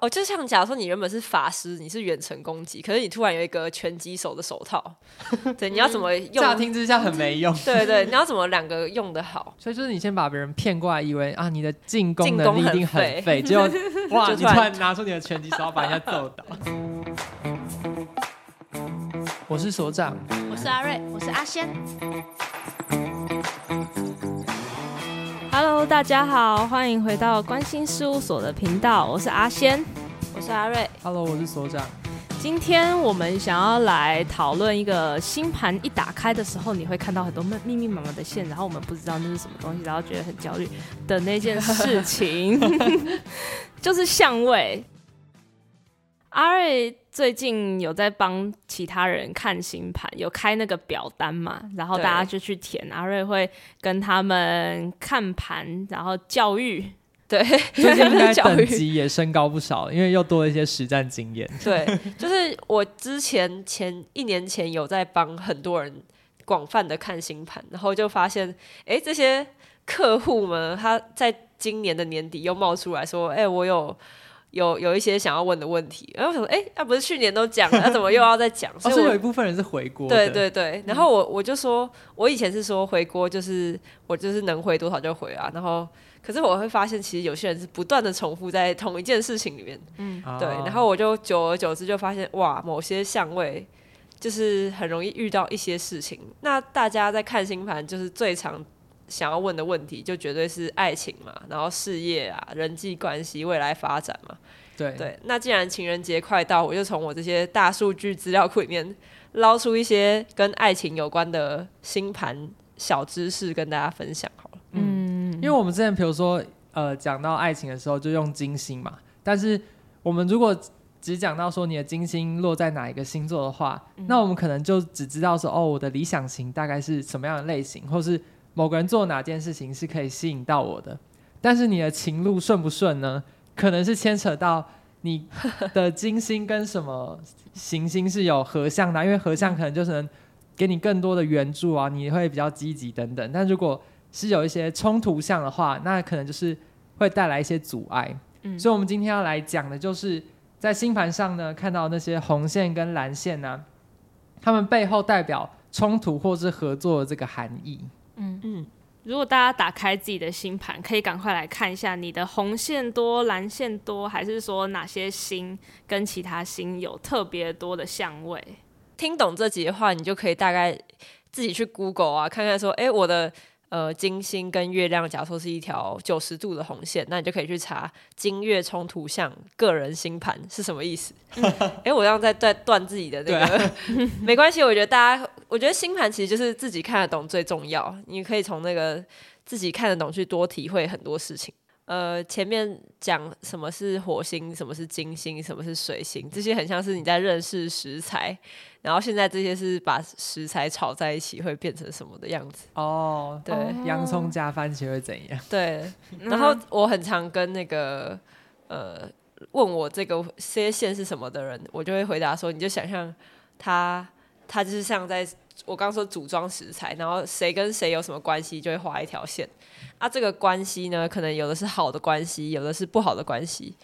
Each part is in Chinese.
哦，就像假如说你原本是法师，你是远程攻击，可是你突然有一个拳击手的手套，对，你要怎么用？乍听之下很没用。对对，你要怎么两个用的好？所以就是你先把别人骗过来，以为啊你的进攻能力一定很废，结果 哇，就你突然拿出你的拳击手，把人家揍倒。我是所长，我是阿瑞，我是阿仙。大家好，欢迎回到关心事务所的频道，我是阿仙，我是阿瑞。Hello，我是所长。今天我们想要来讨论一个星盘一打开的时候，你会看到很多密密麻麻的线，然后我们不知道那是什么东西，然后觉得很焦虑的那件事情，就是相位。阿瑞最近有在帮其他人看星盘，有开那个表单嘛，然后大家就去填。阿瑞会跟他们看盘，然后教育。对，最近应该等级也升高不少，因为又多了一些实战经验。对，就是我之前前一年前有在帮很多人广泛的看星盘，然后就发现，哎，这些客户们他在今年的年底又冒出来说，哎，我有。有有一些想要问的问题，然后我想说，哎，那不是去年都讲了，那怎么又要再讲？所以我、哦、有一部分人是回锅。对对对，然后我我就说，我以前是说回锅就是我就是能回多少就回啊，然后可是我会发现，其实有些人是不断的重复在同一件事情里面，嗯，对，然后我就久而久之就发现，哇，某些相位就是很容易遇到一些事情。那大家在看星盘，就是最常。想要问的问题就绝对是爱情嘛，然后事业啊、人际关系、未来发展嘛。对对，那既然情人节快到，我就从我这些大数据资料库里面捞出一些跟爱情有关的星盘小知识跟大家分享好了。嗯，因为我们之前比如说呃讲到爱情的时候就用金星嘛，但是我们如果只讲到说你的金星落在哪一个星座的话，嗯、那我们可能就只知道说哦，我的理想型大概是什么样的类型，或是。某个人做哪件事情是可以吸引到我的，但是你的情路顺不顺呢？可能是牵扯到你的金星跟什么行星是有合相的，因为合相可能就是能给你更多的援助啊，你会比较积极等等。但如果是有一些冲突相的话，那可能就是会带来一些阻碍。嗯，所以我们今天要来讲的就是在星盘上呢，看到那些红线跟蓝线呢、啊，它们背后代表冲突或是合作的这个含义。嗯嗯，如果大家打开自己的星盘，可以赶快来看一下你的红线多、蓝线多，还是说哪些星跟其他星有特别多的相位？听懂这集的话，你就可以大概自己去 Google 啊，看看说，哎，我的。呃，金星跟月亮，假如说是一条九十度的红线，那你就可以去查金月冲突相个人星盘是什么意思。哎、嗯，我这样在在断自己的那个，啊、没关系。我觉得大家，我觉得星盘其实就是自己看得懂最重要。你可以从那个自己看得懂去多体会很多事情。呃，前面讲什么是火星，什么是金星，什么是水星，这些很像是你在认识食材，然后现在这些是把食材炒在一起会变成什么的样子。哦，对，洋葱加番茄会怎样？对，然后我很常跟那个呃问我这个这些线是什么的人，我就会回答说，你就想象他他就是像在我刚刚说组装食材，然后谁跟谁有什么关系，就会画一条线。啊，这个关系呢，可能有的是好的关系，有的是不好的关系。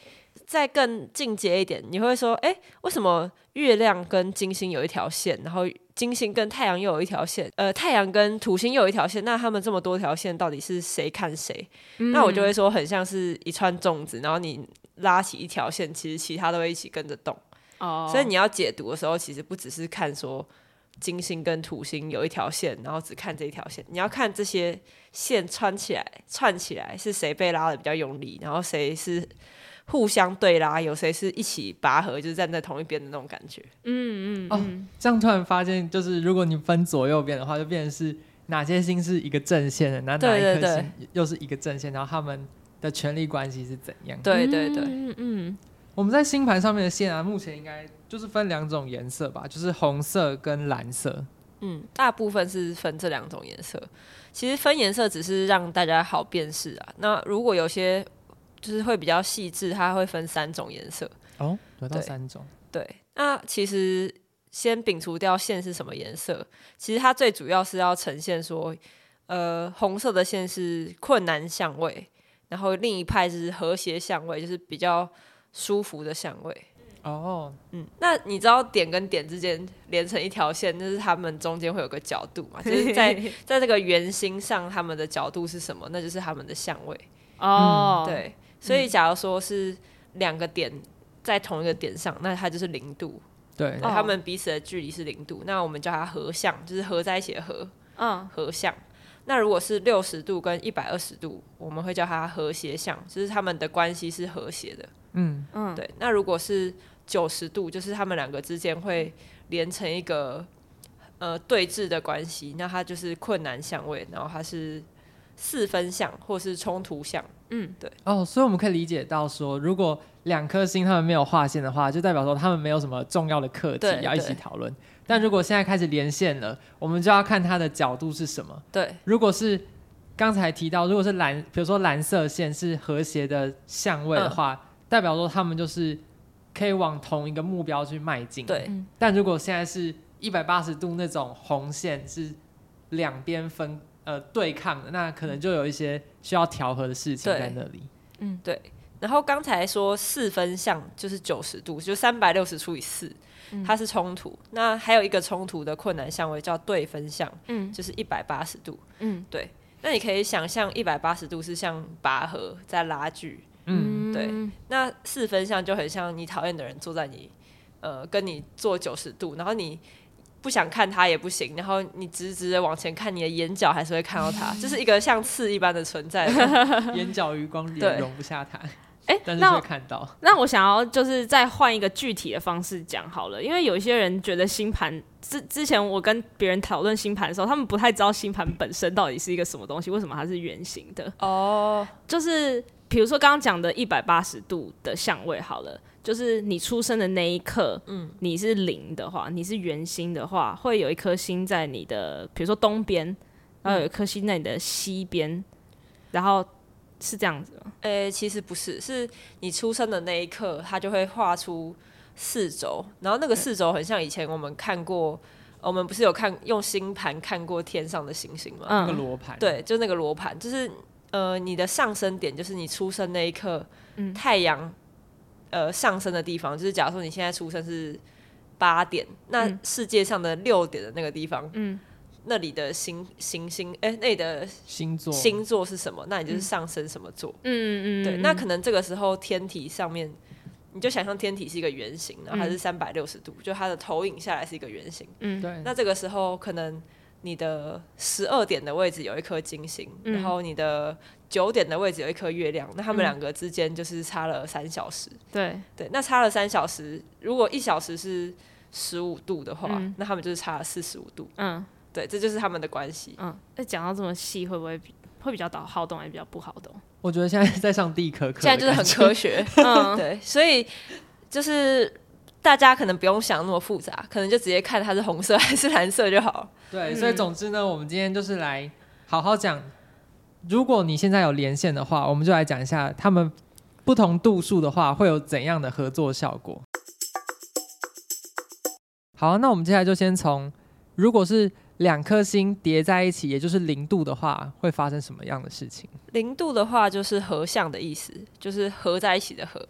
再更进阶一点，你会说，哎，为什么月亮跟金星有一条线，然后金星跟太阳又有一条线，呃，太阳跟土星又有一条线？那他们这么多条线，到底是谁看谁？嗯。那我就会说，很像是一串粽子，然后你拉起一条线，其实其他都会一起跟着动。哦。所以你要解读的时候，其实不只是看说。金星跟土星有一条线，然后只看这一条线。你要看这些线穿起来，串起来是谁被拉的比较用力，然后谁是互相对拉，有谁是一起拔河，就是站在同一边的那种感觉。嗯嗯哦，这样突然发现，就是如果你分左右边的话，就变成是哪些星是一个正线的，那哪一颗星又是一个正线，然后他们的权力关系是怎样？对对对，嗯嗯。我们在星盘上面的线啊，目前应该就是分两种颜色吧，就是红色跟蓝色。嗯，大部分是分这两种颜色。其实分颜色只是让大家好辨识啊。那如果有些就是会比较细致，它会分三种颜色。哦，有到三种。对，那其实先摒除掉线是什么颜色，其实它最主要是要呈现说，呃，红色的线是困难相位，然后另一派是和谐相位，就是比较。舒服的相位。哦，嗯，那你知道点跟点之间连成一条线，就是它们中间会有个角度嘛？就是在 在这个圆心上，它们的角度是什么？那就是它们的相位。哦，对，所以假如说是两个点在同一个点上，那它就是零度。对，他们彼此的距离是零度，那我们叫它合相，就是合在一起的合。嗯，合相。那如果是六十度跟一百二十度，我们会叫它和谐相，就是他们的关系是和谐的。嗯嗯，对。那如果是九十度就是他们两个之间会连成一个呃对峙的关系，那它就是困难相位，然后它是四分相或是冲突相。嗯，对。哦，所以我们可以理解到说，如果两颗星他们没有划线的话，就代表说他们没有什么重要的课题要一起讨论。但如果现在开始连线了，我们就要看它的角度是什么。对，如果是刚才提到，如果是蓝，比如说蓝色线是和谐的相位的话，嗯，代表说他们就是。可以往同一个目标去迈进。对，但如果现在是一百八十度那种红线是两边分呃对抗的，那可能就有一些需要调和的事情在那里。嗯，对。然后刚才说四分相就是九十度，就三百六十除以四，它是冲突。那还有一个冲突的困难相位叫对分相，嗯，就是一百八十度。嗯，对。那你可以想象一百八十度是像拔河在拉锯。嗯，对，那四分相就很像你讨厌的人坐在你，呃，跟你坐九十度，然后你不想看它也不行，然后你直直的往前看，你的眼角还是会看到它，就是一个像刺一般的存在，眼角余光也容不下它。哎、欸，但是会看到那。那我想要就是再换一个具体的方式讲好了，因为有一些人觉得星盘之之前我跟别人讨论星盘的时候，他们不太知道星盘本身到底是一个什么东西，为什么它是圆形的？哦，就是。比如说刚刚讲的一百八十度的相位好了，就是你出生的那一刻，嗯，你是零的话，你是圆心的话，会有一颗星在你的，比如说东边，然后有一颗星在你的西边，然后是这样子吗？诶、欸，其实不是，是你出生的那一刻，它就会画出四轴，然后那个四轴很像以前我们看过，我们不是有看用星盘看过天上的星星吗？嗯，那个罗盘，对，就那个罗盘，就是。呃，你的上升点就是你出生那一刻，嗯、太阳呃上升的地方，就是假如说你现在出生是八点，那世界上的六点的那个地方，嗯，那里的星行星，哎、欸，那里的星座。星座是什么？那你就是上升什么座？嗯嗯嗯，对，那可能这个时候天体上面，你就想象天体是一个圆形，然后它是三百六十度，就它的投影下来是一个圆形，嗯，对，那这个时候可能。你的十二点的位置有一颗金星，嗯、然后你的九点的位置有一颗月亮，那他们两个之间就是差了三小时。对对，那差了三小时，如果一小时是十五度的话，嗯、那他们就是差了四十五度。嗯，对，这就是他们的关系。嗯，那讲到这么细，会不会比会比较好好懂，还是比较不好懂？我觉得现在在上地科课，现在就是很科学。嗯，对，所以就是。大家可能不用想那么复杂，可能就直接看它是红色还是蓝色就好。对，所以总之呢，我们今天就是来好好讲。如果你现在有连线的话，我们就来讲一下他们不同度数的话会有怎样的合作效果。好，那我们接下来就先从，如果是两颗星叠在一起，也就是零度的话，会发生什么样的事情？零度的话就是合相的意思，就是合在一起的合。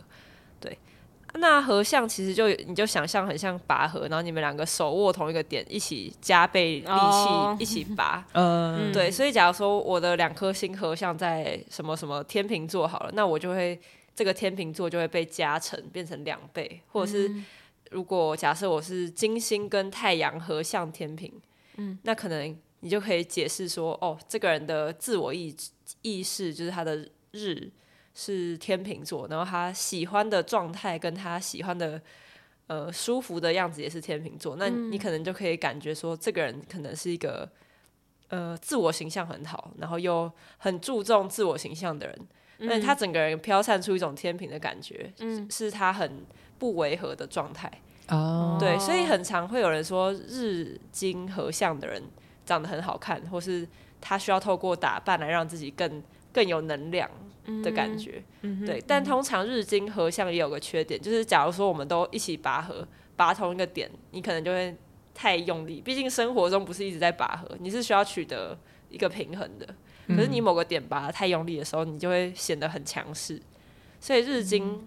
那合相其实就你就想象很像拔河，然后你们两个手握同一个点，一起加倍力气，oh. 一起拔。嗯，对。所以假如说我的两颗星合相在什么什么天秤座好了，那我就会这个天秤座就会被加成变成两倍，或者是如果假设我是金星跟太阳合相天平，嗯，那可能你就可以解释说，哦，这个人的自我意意识就是他的日。是天秤座，然后他喜欢的状态跟他喜欢的呃舒服的样子也是天秤座，那你可能就可以感觉说，这个人可能是一个呃自我形象很好，然后又很注重自我形象的人，那他整个人飘散出一种天平的感觉，嗯，是他很不违和的状态。哦，对，所以很常会有人说日金合相的人长得很好看，或是他需要透过打扮来让自己更更有能量。的感觉，嗯、对，但通常日金合相也有个缺点，就是假如说我们都一起拔河，拔同一个点，你可能就会太用力。毕竟生活中不是一直在拔河，你是需要取得一个平衡的。可是你某个点拔得太用力的时候，你就会显得很强势。所以日金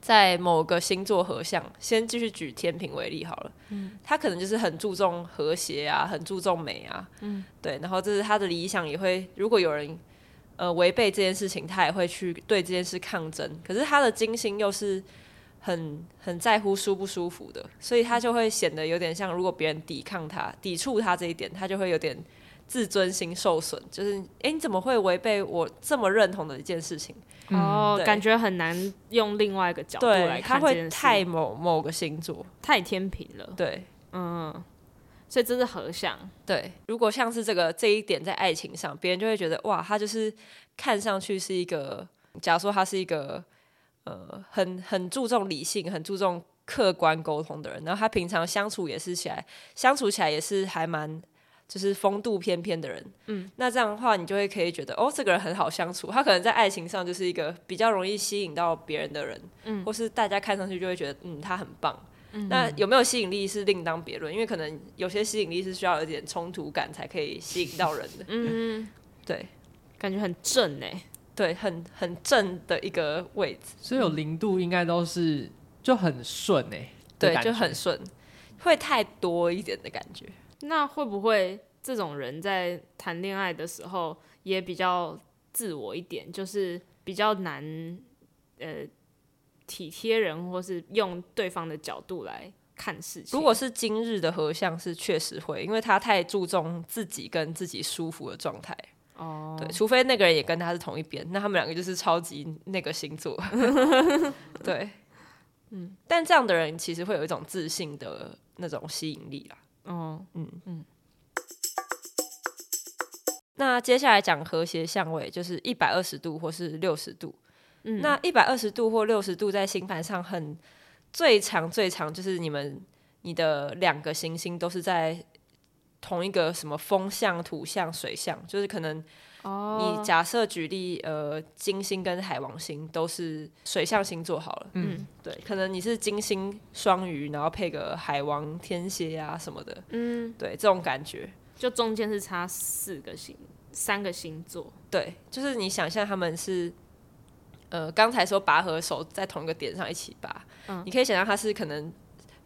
在某个星座合相，先继续举天平为例好了。嗯，他可能就是很注重和谐啊，很注重美啊。嗯，对，然后这是他的理想，也会如果有人呃违背这件事情，他也会去对这件事抗争。可是他的金星又是很很在乎舒不舒服的，所以他就会显得有点像，如果别人抵抗他、抵触他这一点，他就会有点自尊心受损。就是，哎，你怎么会违背我这么认同的一件事情？哦，感觉很难用另外一个角度来看这件事。他会太某某个星座，太天平了。对，嗯，所以这是合相。对，如果像是这个这一点在爱情上，别人就会觉得哇，他就是看上去是一个，假如说他是一个呃很很注重理性、很注重客观沟通的人，然后他平常相处也是起来相处起来也是还蛮。就是风度翩翩的人，嗯，那这样的话，你就会可以觉得，哦，这个人很好相处。他可能在爱情上就是一个比较容易吸引到别人的人，嗯，或是大家看上去就会觉得，嗯，他很棒。嗯，那有没有吸引力是另当别论，因为可能有些吸引力是需要有点冲突感才可以吸引到人的。嗯，对，感觉很正哎，对，很很正的一个位置。所以有零度应该都是就很顺哎，对，就很顺，会太多一点的感觉。那会不会这种人在谈恋爱的时候也比较自我一点，就是比较难呃体贴人，或是用对方的角度来看事情？如果是今日的合相，是确实会，因为他太注重自己跟自己舒服的状态。哦，对，除非那个人也跟他是同一边，那他们两个就是超级那个星座。对，嗯，但这样的人其实会有一种自信的那种吸引力啦。哦，嗯嗯。那接下来讲和谐相位，就是一百二十度或是六十度。嗯，那一百二十度或六十度在星盘上很最长最长，就是你们你的两个行星都是在同一个什么风象、土象、水象，就是可能。你假设举例，呃，金星跟海王星都是水象星座好了，嗯，对，可能你是金星双鱼，然后配个海王天蝎啊什么的，嗯，对，这种感觉，就中间是差四个星，三个星座，对，就是你想象他们是，呃，刚才说拔和手在同一个点上一起拔，嗯，你可以想象它是可能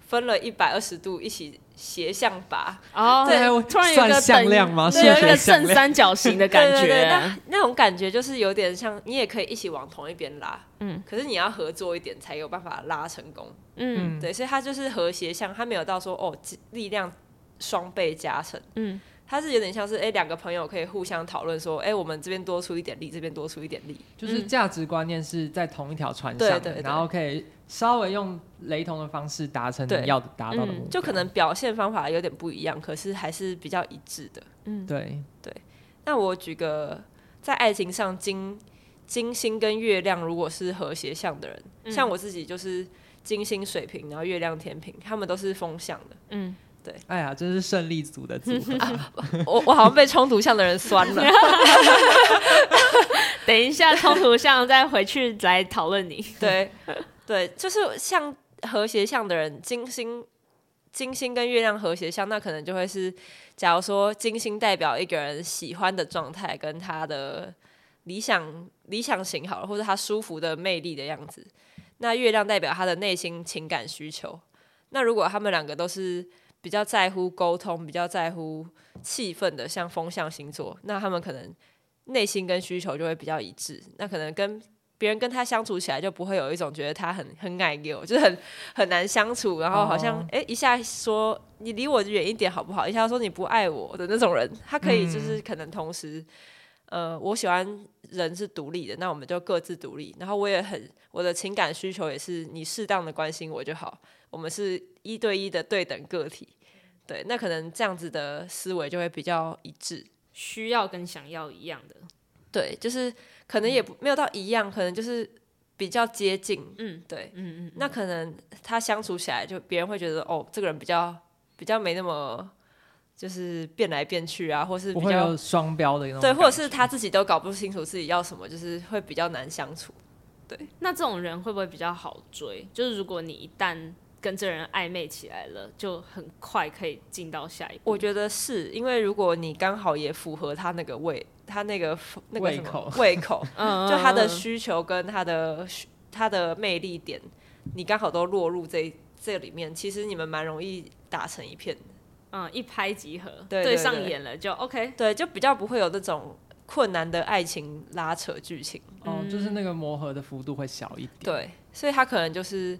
分了一百二十度一起。斜向拔哦，对，突然有一个向量吗？对，有一个正三角形的感觉，对对对，那那种感觉就是有点像，你也可以一起往同一边拉，嗯，可是你要合作一点才有办法拉成功，嗯，对，所以它就是和谐向，它没有到说哦力量双倍加成，嗯。它是有点像是哎，两个朋友可以互相讨论说，哎，我们这边多出一点力，这边多出一点力，就是价值观念是在同一条船上，对对对，然后可以稍微用雷同的方式达成你要达到的目标，就可能表现方法有点不一样，可是还是比较一致的。嗯，对对。那我举个在爱情上金金星跟月亮如果是和谐相的人，嗯，像我自己就是金星水瓶，然后月亮天平，他们都是风向的。嗯。对，哎呀，真是胜利组的组合。啊、我我好像被冲突相的人酸了。等一下，冲突相再回去来讨论你。对对，就是像和谐相的人，金星金星跟月亮和谐相，那可能就会是，假如说金星代表一个人喜欢的状态，跟他的理想理想型好了，或者他舒服的魅力的样子。那月亮代表他的内心情感需求。那如果他们两个都是。比较在乎沟通，比较在乎气氛的，像风象星座，那他们可能内心跟需求就会比较一致。那可能跟别人跟他相处起来，就不会有一种觉得他很很爱我，就是很很难相处。然后好像哎、oh. 欸，一下说你离我远一点好不好？一下说你不爱我的那种人，他可以就是可能同时，嗯、呃，我喜欢人是独立的，那我们就各自独立。然后我也很我的情感需求也是你适当的关心我就好。我们是一对一的对等个体，对，那可能这样子的思维就会比较一致，需要跟想要一样的，对，就是可能也不没有到一样，可能就是比较接近，嗯，对，嗯嗯，嗯，那可能他相处起来，就别人会觉得哦，这个人比较比较没那么就是变来变去啊，或是比较双标的那种，对，或者是他自己都搞不清楚自己要什么，就是会比较难相处，对，那这种人会不会比较好追？就是如果你一旦跟这人暧昧起来了，就很快可以进到下一步。我觉得是因为如果你刚好也符合他那个胃，他那个那个什么胃口，胃口，就他的需求跟他的他的魅力点你刚好都落入这这里面，其实你们蛮容易打成一片的。嗯，一拍即合，对，上眼了就 OK。对，就比较不会有那种困难的爱情拉扯剧情。哦，就是那个磨合的幅度会小一点。对，所以他可能就是，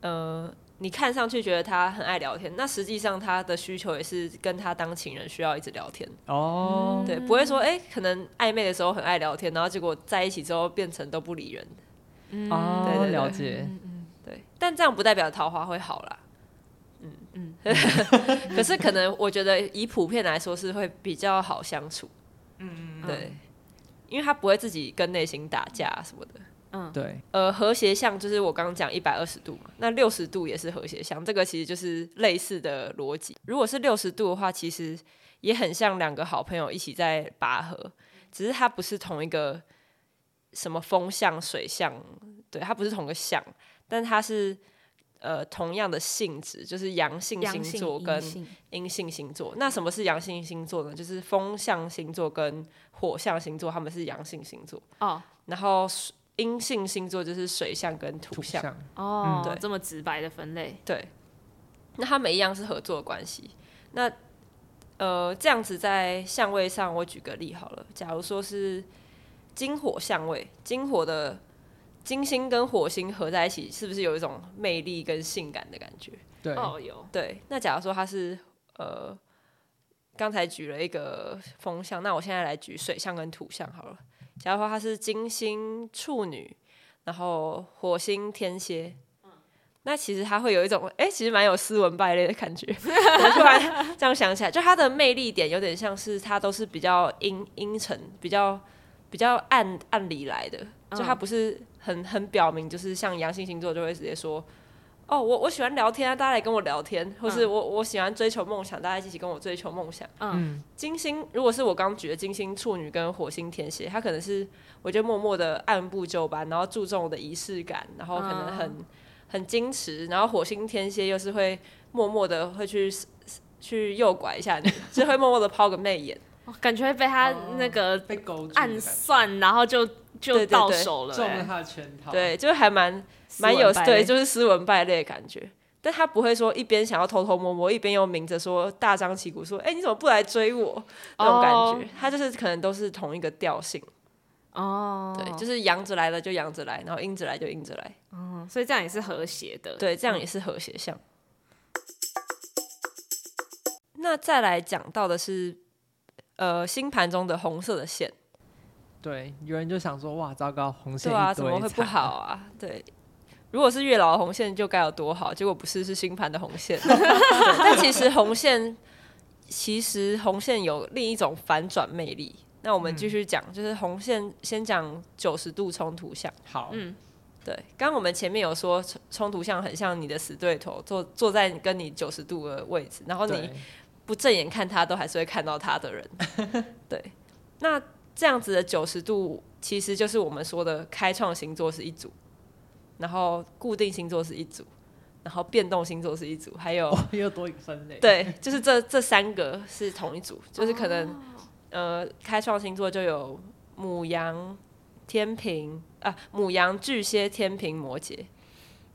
呃，你看上去觉得他很爱聊天，那实际上他的需求也是跟他当情人需要一直聊天。哦，对，不会说，哎、欸，可能暧昧的时候很爱聊天，然后结果在一起之后变成都不理人。嗯，哦，对对对，了解。对，但这样不代表桃花会好啦。嗯嗯，可是可能我觉得以普遍来说是会比较好相处。嗯嗯，对，因为他不会自己跟内心打架什么的。嗯，对。呃，和谐相就是我刚刚讲一百二十度嘛，那六十度也是和谐相，这个其实就是类似的逻辑。如果是六十度的话，其实也很像两个好朋友一起在拔河，只是它不是同一个什么风向、水向，对，它不是同个象，但它是。呃，同样的性质就是阳性星座跟阴性星座。那什么是阳性星座呢？就是风向星座跟火象星座，他们是阳性星座。哦。然后阴性星座就是水象跟土象。土象哦，对，这么直白的分类。对。那他们一样是合作关系。那呃，这样子在相位上，我举个例好了。假如说是金火相位，金火的。金星跟火星合在一起，是不是有一种魅力跟性感的感觉？对，哦，有。对，那假如说它是呃，刚才举了一个风象，那我现在来举水象跟土象好了。假如说他是金星处女，然后火星天蝎，嗯，那其实他会有一种，哎、欸，其实蛮有斯文败类的感觉。我突然这样想起来，就他的魅力点有点像是他都是比较阴阴沉，比较比较暗暗里来的，就他不是。很很表明，就是像阳性星座就会直接说，哦，我我喜欢聊天啊，大家来跟我聊天，或是我我喜欢追求梦想，大家一起跟我追求梦想。嗯，金星如果是我刚举的金星处女跟火星天蝎，他可能是我就默默的按部就班，然后注重我的仪式感，然后可能很、嗯、很矜持，然后火星天蝎又是会默默的会去去诱拐一下你，就会默默的抛个媚眼。感觉会被他那个暗算，然后就就到手了，中了他的圈套。对，就还蛮蛮有对，就是斯文败类的感觉。但他不会说一边想要偷偷摸摸，一边又明着说大张旗鼓说：“哎，你怎么不来追我？”那种感觉，他就是可能都是同一个调性。哦，对，就是阳着来了就阳着来，然后阴着来就阴着来。哦，所以这样也是和谐的。对，这样也是和谐相。那再来讲到的是。呃，星盘中的红色的线，对，有人就想说，哇，糟糕，红线，对啊，怎么会不好啊？对，如果是月老的红线就该有多好，结果不是，是星盘的红线。但其实红线，其实红线有另一种反转魅力。那我们继续讲，嗯、就是红线，先讲九十度冲突相。好，嗯，对，刚刚我们前面有说冲突相很像你的死对头，坐坐在跟你九十度的位置，然后你。不正眼看他，都还是会看到他的人。对，那这样子的九十度，其实就是我们说的开创星座是一组，然后固定星座是一组，然后变动星座是一组，还有又多一个分类。对，就是这这三个是同一组，就是可能、哦、呃，开创星座就有母羊、天平啊，母羊、巨蟹、天平、摩羯。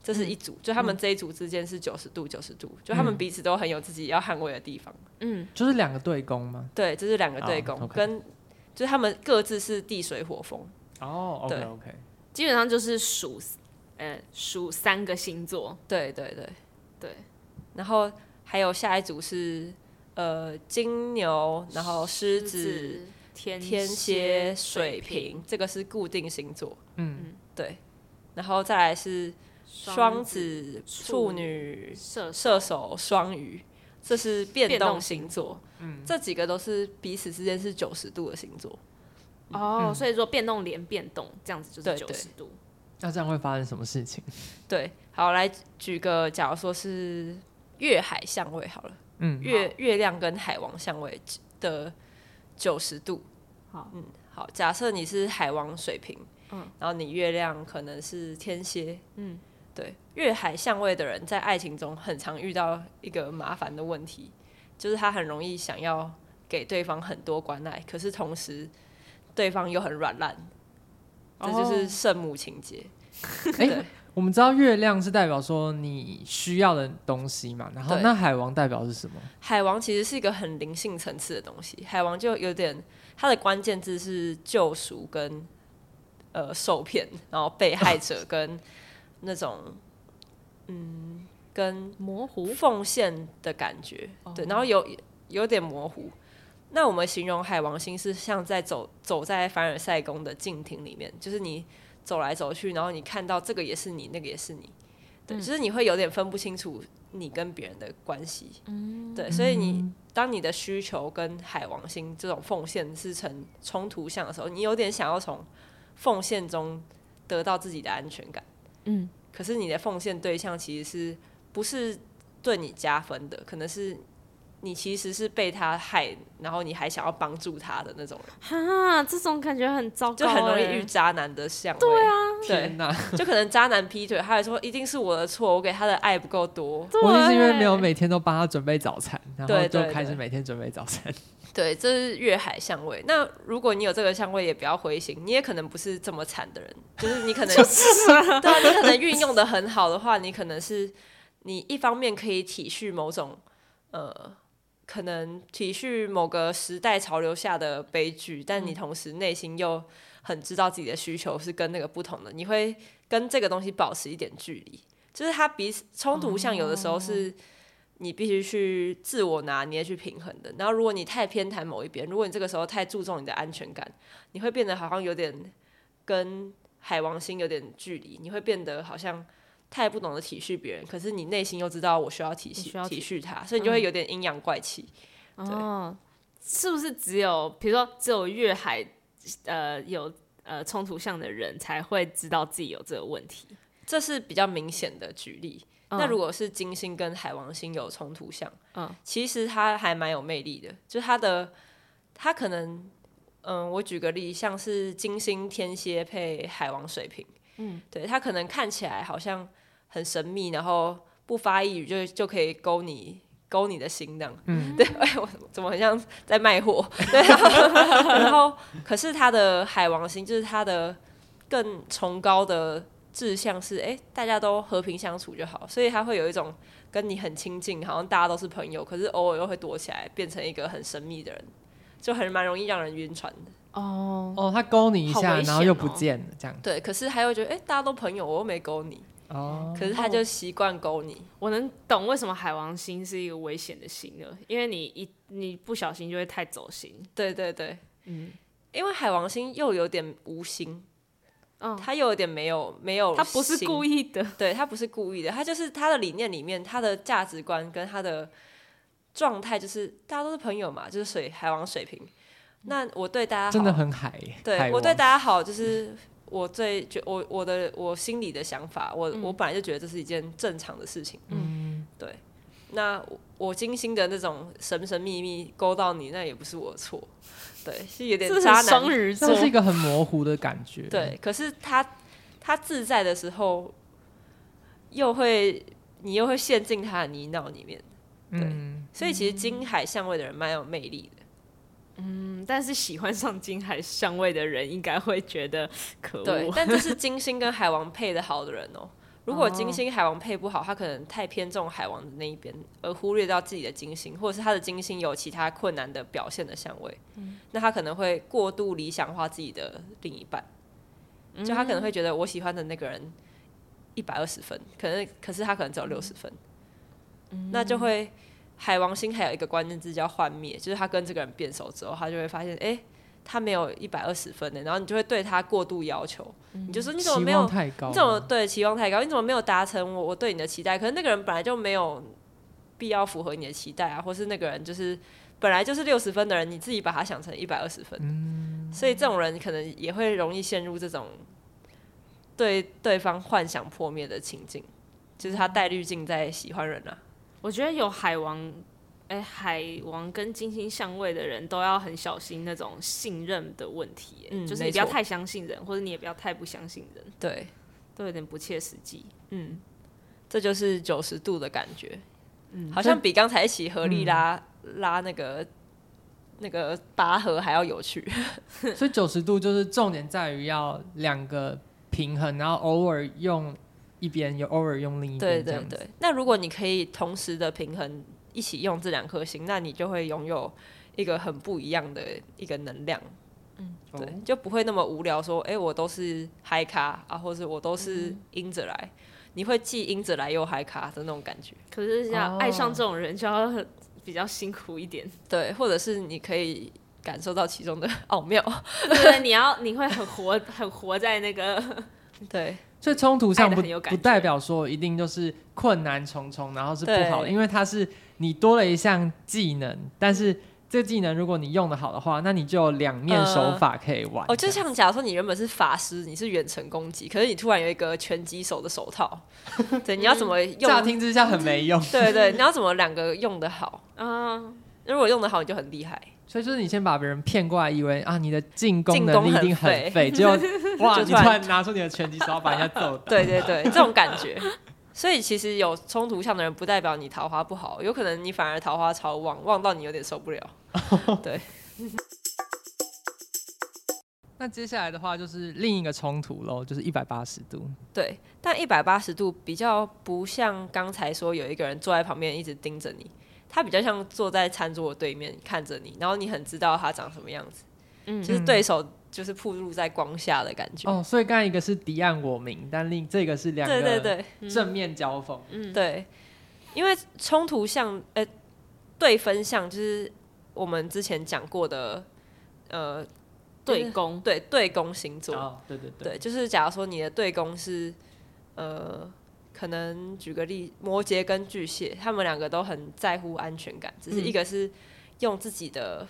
这是一组，就他们这一组之间是九十度，九十度，就他们彼此都很有自己要捍卫的地方。嗯，就是两个对攻吗？对，这是两个对攻，oh, okay. 跟就是他们各自是地水火风。哦、oh,，OK OK，基本上就是数，呃，数三个星座。对对对对，然后还有下一组是呃金牛，然后狮子、天天蝎、水瓶，这个是固定星座。嗯，对，然后再来是。双子、处女、射射手、双鱼，这是变动星座。嗯，这几个都是彼此之间是九十度的星座。哦，所以说变动连变动，这样子就是九十度。那这样会发生什么事情？对，好，来举个，假如说是月海相位好了。嗯，月月亮跟海王相位的九十度。好，嗯，好，假设你是海王水瓶，嗯，然后你月亮可能是天蝎，嗯。对，月海相位的人在爱情中很常遇到一个麻烦的问题，就是他很容易想要给对方很多关爱，可是同时对方又很软烂，这就是圣母情节。哎、我们知道月亮是代表说你需要的东西嘛，然后那海王代表是什么？海王其实是一个很灵性层次的东西，海王就有点它的关键字是救赎跟呃受骗，然后被害者 跟那种嗯跟模糊奉献的感觉，对，然后有有点模糊。那我们形容海王星是像在走走在凡尔赛宫的镜厅里面，就是你。走来走去，然后你看到这个也是你，那个也是你，对，就是你会有点分不清楚你跟别人的关系，嗯，对，所以你当你的需求跟海王星这种奉献是成冲突相的时候，你有点想要从奉献中得到自己的安全感，嗯，可是你的奉献对象其实是不是对你加分的，可能是。你其实是被他害，然后你还想要帮助他的那种人，哈，这种感觉很糟糕，就很容易遇渣男的相位。对啊，对，哪就可能渣男劈腿，他还说一定是我的错，我给他的爱不够多。我就是因为没有每天都帮他准备早餐，然后就开始每天准备早餐。对，这是月海相位。那如果你有这个相位，也不要灰心，你也可能不是这么惨的人，就是你可能 对啊，你可能运用的很好的话，你可能是你一方面可以体恤某种呃。可能体恤某个时代潮流下的悲剧，但你同时内心又很知道自己的需求是跟那个不同的，你会跟这个东西保持一点距离。就是它彼此冲突，像有的时候是你必须去自我拿捏去平衡的。然后如果你太偏袒某一边，如果你这个时候太注重你的安全感，你会变得好像有点跟海王星有点距离，你会变得好像。太不懂得体恤别人，可是你内心又知道我需要体恤体恤他，所以你就会有点阴阳怪气。嗯、哦，是不是只有比如说只有月海呃有呃冲突相的人才会知道自己有这个问题？这是比较明显的举例。嗯、那如果是金星跟海王星有冲突相，嗯，其实他还蛮有魅力的，就他的他可能嗯，我举个例，像是金星天蝎配海王水瓶。嗯，对，他可能看起来好像很神秘，然后不发一语就就可以勾你勾你的心这样。嗯，对，哎，我怎么很像在卖货？对，然后可是他的海王星就是他的更崇高的志向是，哎，大家都和平相处就好，所以他会有一种跟你很亲近，好像大家都是朋友，可是偶尔又会躲起来，变成一个很神秘的人，就很蛮容易让人晕船的。哦哦，他勾你一下，哦、然后又不见了，这样。对，可是他又觉得，哎、欸，大家都朋友，我又没勾你。哦。可是他就习惯勾你。我能懂为什么海王星是一个危险的星了，因为你一你不小心就会太走心。对对对，嗯，因为海王星又有点无心，嗯，他又有点没有没有，他不是故意的，对他不是故意的，他就是他的理念里面，他的价值观跟他的状态就是大家都是朋友嘛，就是水海王水瓶。那我对大家好真的很海，对海我对大家好，就是我最觉我我的我心里的想法，我、嗯、我本来就觉得这是一件正常的事情，嗯，对。那我精心的那种神神秘秘勾到你，那也不是我的错，对，是有点渣男，这是一个很模糊的感觉，对。可是他他自在的时候，又会你又会陷进他的泥淖里面，对。嗯、所以其实金海相位的人蛮有魅力的。嗯，但是喜欢上金海相位的人应该会觉得可恶。对，但这是金星跟海王配的好的人哦、喔。如果金星海王配不好，他可能太偏重海王的那一边，而忽略到自己的金星，或者是他的金星有其他困难的表现的相位。嗯、那他可能会过度理想化自己的另一半，就他可能会觉得我喜欢的那个人一百二十分，可能可是他可能只有六十分，嗯、那就会。海王星还有一个关键字叫幻灭，就是他跟这个人变熟之后，他就会发现，哎、欸，他没有一百二十分的，然后你就会对他过度要求，嗯、你就说你怎么没有，你怎么对期望太高，你怎么没有达成我我对你的期待？可是那个人本来就没有必要符合你的期待啊，或是那个人就是本来就是六十分的人，你自己把他想成一百二十分，嗯、所以这种人可能也会容易陷入这种对对方幻想破灭的情境，就是他带滤镜在喜欢人啊。我觉得有海王，哎、欸，海王跟金星相位的人都要很小心那种信任的问题，嗯，就是你不要太相信人，或者你也不要太不相信人，对，都有点不切实际，嗯，这就是九十度的感觉，嗯，好像比刚才一起合力拉、嗯、拉那个那个拔河还要有趣，所以九十度就是重点在于要两个平衡，然后偶尔用一边有偶尔用另一边。对对对。那如果你可以同时的平衡一起用这两颗星，那你就会拥有一个很不一样的一个能量。嗯，对，哦、就不会那么无聊。说，哎、欸，我都是嗨咖啊，或者我都是阴着来，嗯、你会既阴着来又嗨咖的那种感觉。可是像爱上这种人，就要比较辛苦一点。哦、对，或者是你可以感受到其中的奥妙。对，你要你会很活，很活在那个 对。所以冲突上不不代表说一定就是困难重重，然后是不好的，因为它是你多了一项技能，但是这个技能如果你用的好的话，那你就有两面手法可以玩。呃、哦，就像假如说你原本是法师，你是远程攻击，可是你突然有一个拳击手的手套，对，你要怎么用？乍听之下很没用。对，对对，你要怎么两个用的好？嗯，如果用的好，你就很厉害。所以就是你先把别人骗过来，以为啊你的进攻能力一定很废，结果 哇，你突然拿出你的拳击手把人家揍。对对对，这种感觉。所以其实有冲突相的人，不代表你桃花不好，有可能你反而桃花超旺，旺到你有点受不了。对。那接下来的话就是另一个冲突喽，就是一百八十度。对，但一百八十度比较不像刚才说有一个人坐在旁边一直盯着你。他比较像坐在餐桌对面看着你，然后你很知道他长什么样子，嗯，就是对手就是暴露在光下的感觉。哦，所以刚才一个是敌暗我明，但另这个是两个对对对正面交锋，嗯，对，因为冲突相呃对分相就是我们之前讲过的呃对攻。对对攻星座，哦，对对对，对，就是假如说你的对攻是呃。可能举个例，摩羯跟巨蟹，他们两个都很在乎安全感，只是一个是用自己的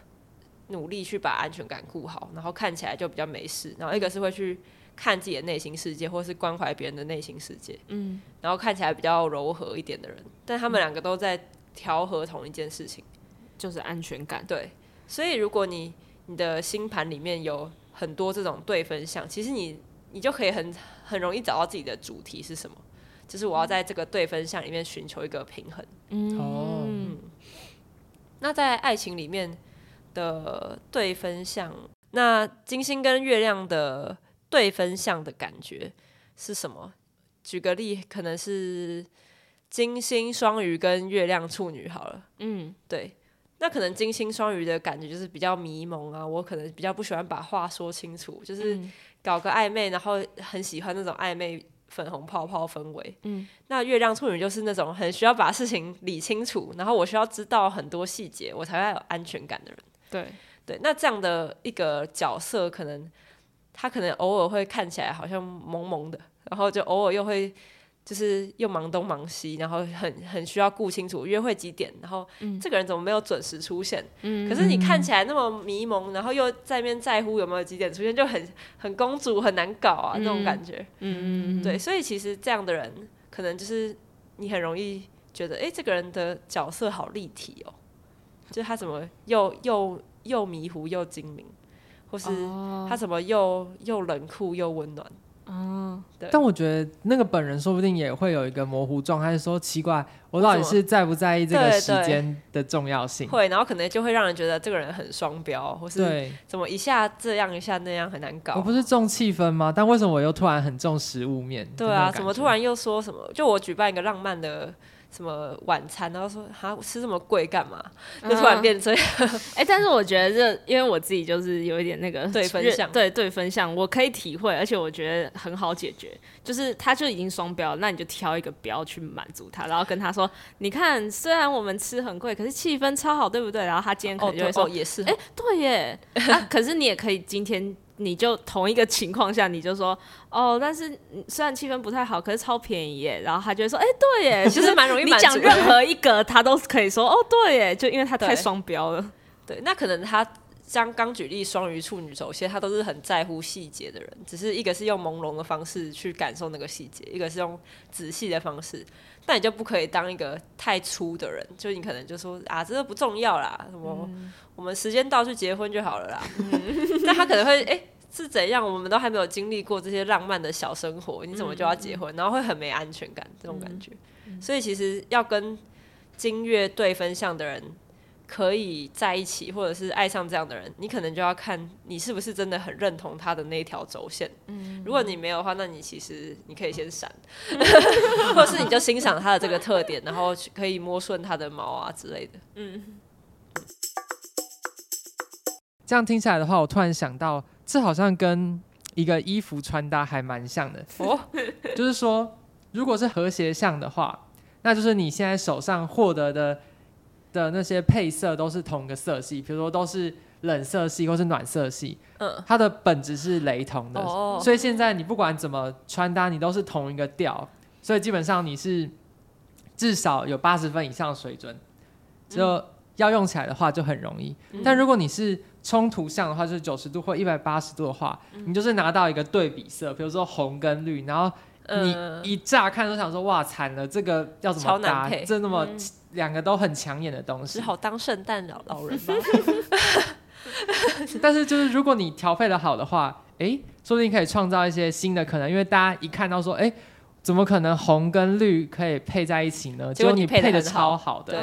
努力去把安全感顾好，然后看起来就比较没事；然后一个是会去看自己的内心世界，或是关怀别人的内心世界，嗯，然后看起来比较柔和一点的人。但他们两个都在调和同一件事情，就是安全感。对，所以如果你你的星盘里面有很多这种对分项，其实你你就可以很很容易找到自己的主题是什么。就是我要在这个对分项里面寻求一个平衡。嗯，哦那在爱情里面的对分项，那金星跟月亮的对分项的感觉是什么？举个例，可能是金星双鱼跟月亮处女好了。嗯，对。那可能金星双鱼的感觉就是比较迷蒙啊，我可能比较不喜欢把话说清楚，就是搞个暧昧，然后很喜欢那种暧昧。粉红泡泡氛围，嗯，那月亮处女就是那种很需要把事情理清楚，然后我需要知道很多细节，我才会有安全感的人。对对，那这样的一个角色，可能他可能偶尔会看起来好像萌萌的，然后就偶尔又会。就是又忙东忙西，然后很很需要顾清楚约会几点，然后这个人怎么没有准时出现？嗯、可是你看起来那么迷蒙，然后又在那边在乎有没有几点出现，就很很公主，很难搞啊，那种感觉。嗯嗯对，所以其实这样的人，可能就是你很容易觉得，哎、欸，这个人的角色好立体哦，就是他怎么又又又迷糊又精明，或是他怎么又又冷酷又温暖。但我觉得那个本人说不定也会有一个模糊状态，说奇怪，我到底是在不在意这个时间的重要性？会，然后可能就会让人觉得这个人很双标，或是怎么一下这样一下那样很难搞。我不是重气氛吗？但为什么我又突然很重食物面？对啊，怎么突然又说什么？就我举办一个浪漫的。什么晚餐，然后说哈吃这么贵干嘛？就突然变这样。哎、欸，但是我觉得这，因为我自己就是有一点那个 对分享，对对分享，我可以体会，而且我觉得很好解决。就是他就已经双标，那你就挑一个标去满足他，然后跟他说，你看，虽然我们吃很贵，可是气氛超好，对不对？然后他今天可能就会说，哦，也是，哎、欸，对耶。啊、可是你也可以今天。你就同一个情况下，你就说哦，但是虽然气氛不太好，可是超便宜耶。然后他就会说，哎、欸，对耶，就是蛮容易。你讲任何一个，他都可以说哦，对耶，就因为他太双标了。对，那可能他像刚举例双鱼处女座，其实他都是很在乎细节的人，只是一个是用朦胧的方式去感受那个细节，一个是用仔细的方式。那你就不可以当一个太粗的人，就你可能就说啊，这个不重要啦，什么。嗯我们时间到去结婚就好了啦。但他可能会，哎、欸，是怎样？我们都还没有经历过这些浪漫的小生活，你怎么就要结婚？然后会很没安全感，这种感觉。所以其实要跟金月对分项的人可以在一起，或者是爱上这样的人，你可能就要看你是不是真的很认同他的那一条轴线。嗯，如果你没有的话，那你其实你可以先闪，嗯、或者是你就欣赏他的这个特点，然后可以摸顺他的毛啊之类的。嗯，这样听起来的话，我突然想到，这好像跟一个衣服穿搭还蛮像的哦。就是说，如果是和谐像的话，那就是你现在手上获得的。的那些配色都是同一个色系，比如说都是冷色系或是暖色系，嗯，它的本质是雷同的，哦，所以现在你不管怎么穿搭，你都是同一个调，所以基本上你是至少有八十分以上的水准，就要用起来的话就很容易。嗯，但如果你是冲突相的话，就是九十度或一百八十度的话，嗯，你就是拿到一个对比色，比如说红跟绿，然后你一乍看都想说哇惨了，这个要怎么搭？这那么。嗯两个都很抢眼的东西，只好当圣诞老老人吧。但是就是如果你调配的好的话，哎、欸，说不定可以创造一些新的可能。因为大家一看到说，哎、欸，怎么可能红跟绿可以配在一起呢？结果你配的超好的，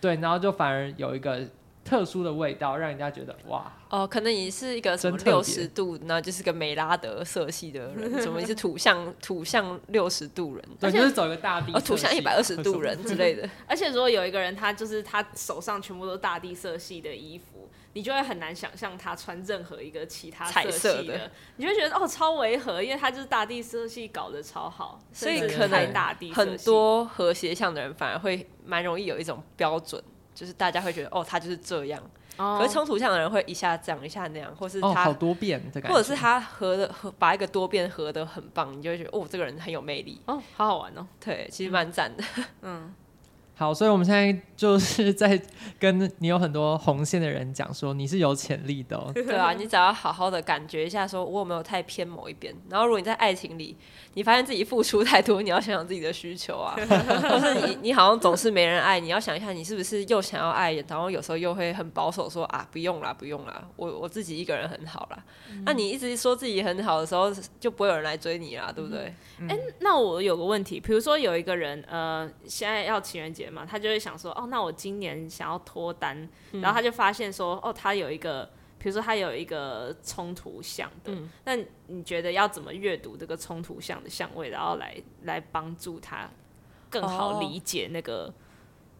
对，对，然后就反而有一个。特殊的味道，让人家觉得哇。哦，可能你是一个什么六十度，那就是个美拉德色系的人，什么你是土象 土象六十度人，对，就是走一个大地哦，土象一百二十度人之类的。而且如果有一个人，他就是他手上全部都是大地色系的衣服，你就会很难想象他穿任何一个其他色系的，彩色的，你就会觉得哦超违和，因为他就是大地色系。搞得超好，所以可能大地很多和谐相的人反而会蛮容易有一种标准。就是大家会觉得哦，他就是这样。Oh. 可是冲突向的人会一下这样，一下那样，或是他、oh, 好多变的感觉，或者是他合的合把一个多变合的很棒，你就会觉得哦，这个人很有魅力。哦，好好玩哦。对，其实蛮赞的。嗯。好，所以我们现在就是在跟你有很多红线的人讲说，你是有潜力的哦。对啊，你只要好好的感觉一下，说我有没有太偏某一边。然后，如果你在爱情里，你发现自己付出太多，你要想想自己的需求啊。或是你你好像总是没人爱，你要想一下，你是不是又想要爱，然后有时候又会很保守说啊，不用啦，不用啦，我我自己一个人很好啦。嗯、那你一直说自己很好的时候，就不会有人来追你啦，对不对？哎、嗯欸，那我有个问题，比如说有一个人，呃，现在要情人节嘛，他就会想说，哦，那我今年想要脱单，嗯、然后他就发现说，哦，他有一个，比如说他有一个冲突相的，嗯、那你觉得要怎么阅读这个冲突相的相位，然后来来帮助他更好理解那个、哦、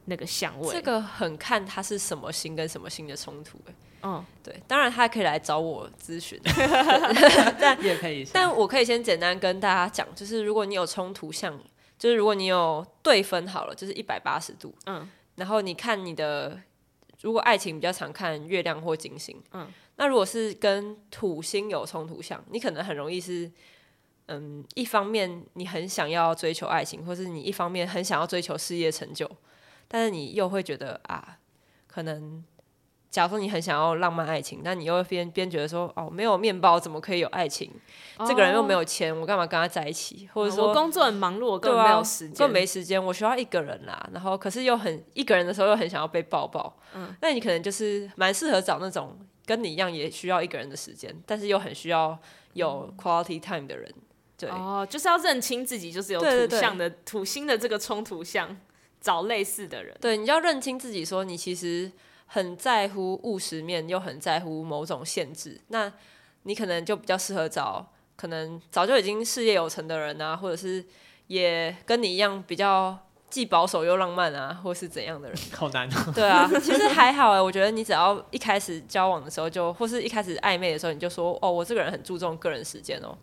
那个相位？这个很看他是什么星跟什么星的冲突，哎，嗯，对，当然他可以来找我咨询，但也可以，但我可以先简单跟大家讲，就是如果你有冲突相。就是如果你有对分好了，就是一百八十度，嗯，然后你看你的，如果爱情比较常看月亮或金星，嗯，那如果是跟土星有冲突相，你可能很容易是，嗯，一方面你很想要追求爱情，或是你一方面很想要追求事业成就，但是你又会觉得啊，可能。假如说你很想要浪漫爱情，但你又边边觉得说，哦，没有面包怎么可以有爱情？哦、这个人又没有钱，我干嘛跟他在一起？或者说，我工作很忙碌，我根本没有时间，根本没时间，我需要一个人啦。然后，可是又很一个人的时候，又很想要被抱抱。嗯，那你可能就是蛮适合找那种跟你一样也需要一个人的时间，但是又很需要有 quality time 的人。对，哦，就是要认清自己，就是有土象的土星的这个冲突相，找类似的人。对，你要认清自己，说你其实。很在乎务实面，又很在乎某种限制，那你可能就比较适合找可能早就已经事业有成的人啊，或者是也跟你一样比较既保守又浪漫啊，或是怎样的人。好难哦。对啊，其实还好哎，我觉得你只要一开始交往的时候就，或是一开始暧昧的时候，你就说哦，我这个人很注重个人时间哦。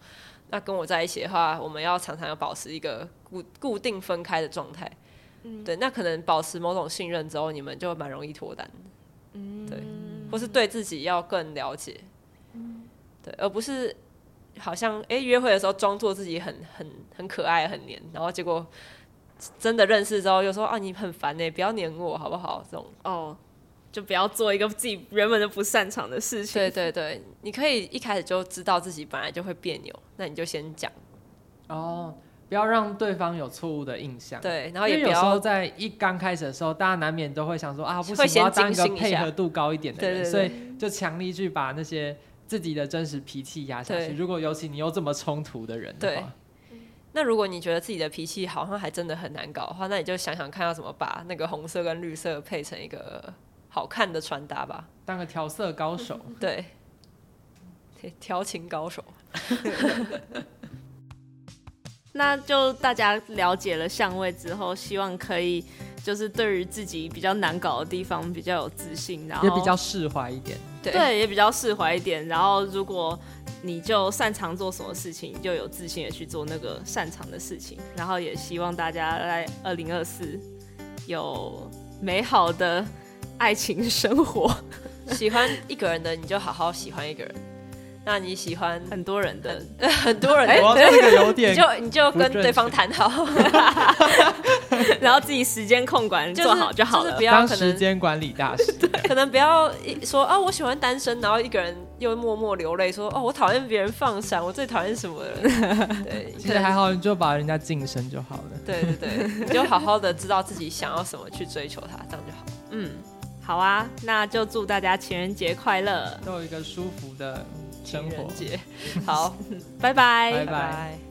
那跟我在一起的话，我们要常常要保持一个固固定分开的状态。嗯，对，那可能保持某种信任之后，你们就蛮容易脱单。或是对自己要更了解，嗯，对，而不是好像哎、欸、约会的时候装作自己很很很可爱很黏，然后结果真的认识之后又说啊你很烦呢，不要黏我好不好？这种哦，就不要做一个自己原本就不擅长的事情。对对对，你可以一开始就知道自己本来就会别扭，那你就先讲哦。不要让对方有错误的印象。对，然后也有时候在一刚开始的时候，大家难免都会想说啊，不行，我要当一个配合度高一点的人，所以就强力去把那些自己的真实脾气压下去。如果尤其你又这么冲突的人的话，对，那如果你觉得自己的脾气好像还真的很难搞的话，那你就想想看要怎么把那个红色跟绿色配成一个好看的穿搭吧，当个调色高手。对，调情高手。那就大家了解了相位之后，希望可以就是对于自己比较难搞的地方比较有自信，然后也比较释怀一点。对，对，也比较释怀一点。然后如果你就擅长做什么事情，就有自信的去做那个擅长的事情。然后也希望大家在二零二四有美好的爱情生活。喜欢一个人的，你就好好喜欢一个人。那你喜欢很多人的，很多人的，这个有点，你就你就跟对方谈好，然后自己时间控管做好就好了，就是不要当时间管理大师，可能不要说啊，我喜欢单身，然后一个人又默默流泪说哦，我讨厌别人放闪，我最讨厌什么人。对，其实还好，你就把人家晋升就好了。对对对，你就好好的知道自己想要什么去追求他，这样就好。嗯，好啊，那就祝大家情人节快乐，都有一个舒服的。情人节，好，拜拜，拜拜。